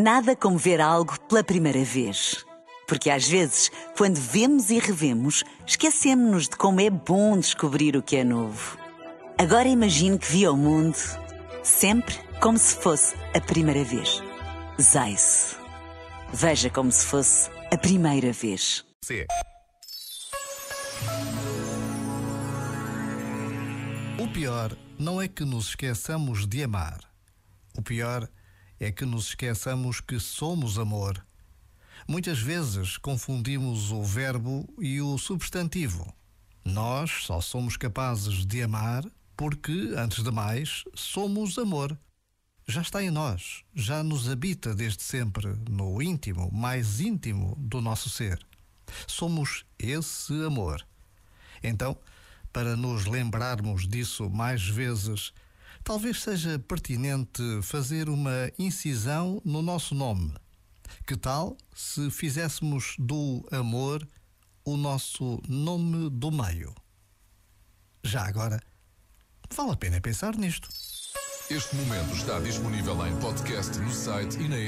Nada como ver algo pela primeira vez. Porque às vezes, quando vemos e revemos, esquecemos-nos de como é bom descobrir o que é novo. Agora imagine que viu o mundo sempre como se fosse a primeira vez. Zais. Veja como se fosse a primeira vez. C. O pior não é que nos esqueçamos de amar. O pior é que nos esqueçamos que somos amor. Muitas vezes confundimos o verbo e o substantivo. Nós só somos capazes de amar porque, antes de mais, somos amor. Já está em nós, já nos habita desde sempre, no íntimo, mais íntimo do nosso ser. Somos esse amor. Então, para nos lembrarmos disso mais vezes, talvez seja pertinente fazer uma incisão no nosso nome. Que tal se fizéssemos do amor o nosso nome do meio? Já agora, vale a pena pensar nisto. Este momento está disponível em podcast no site e na app.